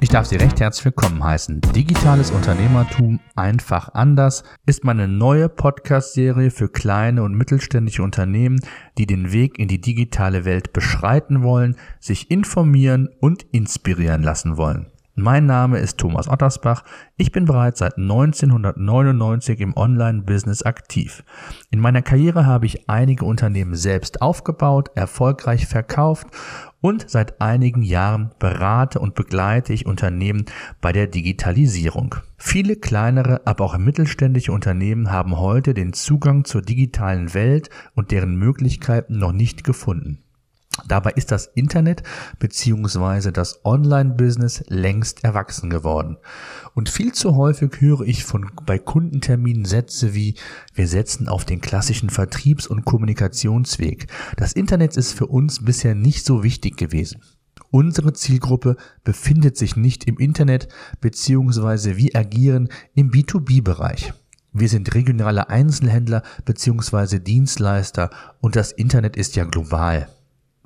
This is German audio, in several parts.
Ich darf Sie recht herzlich willkommen heißen. Digitales Unternehmertum einfach anders ist meine neue Podcast-Serie für kleine und mittelständische Unternehmen, die den Weg in die digitale Welt beschreiten wollen, sich informieren und inspirieren lassen wollen. Mein Name ist Thomas Ottersbach. Ich bin bereits seit 1999 im Online-Business aktiv. In meiner Karriere habe ich einige Unternehmen selbst aufgebaut, erfolgreich verkauft und seit einigen Jahren berate und begleite ich Unternehmen bei der Digitalisierung. Viele kleinere, aber auch mittelständische Unternehmen haben heute den Zugang zur digitalen Welt und deren Möglichkeiten noch nicht gefunden. Dabei ist das Internet beziehungsweise das Online-Business längst erwachsen geworden. Und viel zu häufig höre ich von bei Kundenterminen Sätze wie wir setzen auf den klassischen Vertriebs- und Kommunikationsweg. Das Internet ist für uns bisher nicht so wichtig gewesen. Unsere Zielgruppe befindet sich nicht im Internet beziehungsweise wir agieren im B2B-Bereich. Wir sind regionale Einzelhändler beziehungsweise Dienstleister und das Internet ist ja global.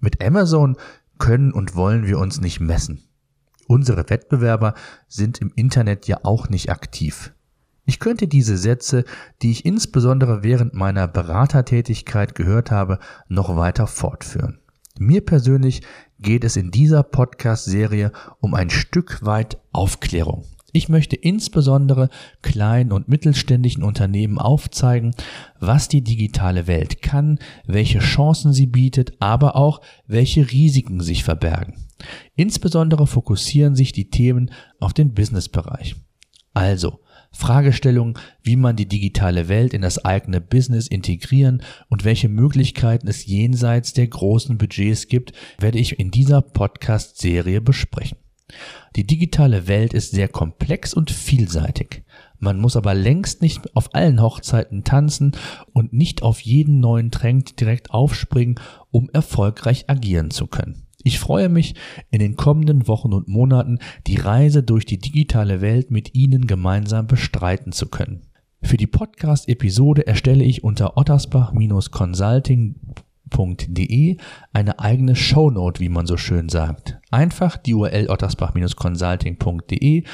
Mit Amazon können und wollen wir uns nicht messen. Unsere Wettbewerber sind im Internet ja auch nicht aktiv. Ich könnte diese Sätze, die ich insbesondere während meiner Beratertätigkeit gehört habe, noch weiter fortführen. Mir persönlich geht es in dieser Podcast-Serie um ein Stück weit Aufklärung. Ich möchte insbesondere kleinen und mittelständischen Unternehmen aufzeigen, was die digitale Welt kann, welche Chancen sie bietet, aber auch welche Risiken sich verbergen. Insbesondere fokussieren sich die Themen auf den Businessbereich. Also, Fragestellungen, wie man die digitale Welt in das eigene Business integrieren und welche Möglichkeiten es jenseits der großen Budgets gibt, werde ich in dieser Podcast-Serie besprechen. Die digitale Welt ist sehr komplex und vielseitig. Man muss aber längst nicht auf allen Hochzeiten tanzen und nicht auf jeden neuen Trend direkt aufspringen, um erfolgreich agieren zu können. Ich freue mich, in den kommenden Wochen und Monaten die Reise durch die digitale Welt mit Ihnen gemeinsam bestreiten zu können. Für die Podcast-Episode erstelle ich unter ottersbach-consulting ottersbach-consulting.de eine eigene Shownote, wie man so schön sagt. Einfach die URL ottersbach-consulting.de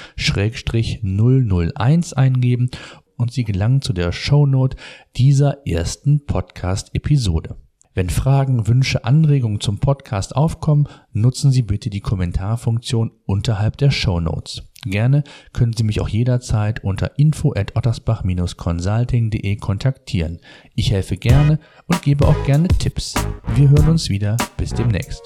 001 eingeben und Sie gelangen zu der Shownote dieser ersten Podcast-Episode. Wenn Fragen, Wünsche, Anregungen zum Podcast aufkommen, nutzen Sie bitte die Kommentarfunktion unterhalb der Show Notes. Gerne können Sie mich auch jederzeit unter info at ottersbach-consulting.de kontaktieren. Ich helfe gerne und gebe auch gerne Tipps. Wir hören uns wieder. Bis demnächst.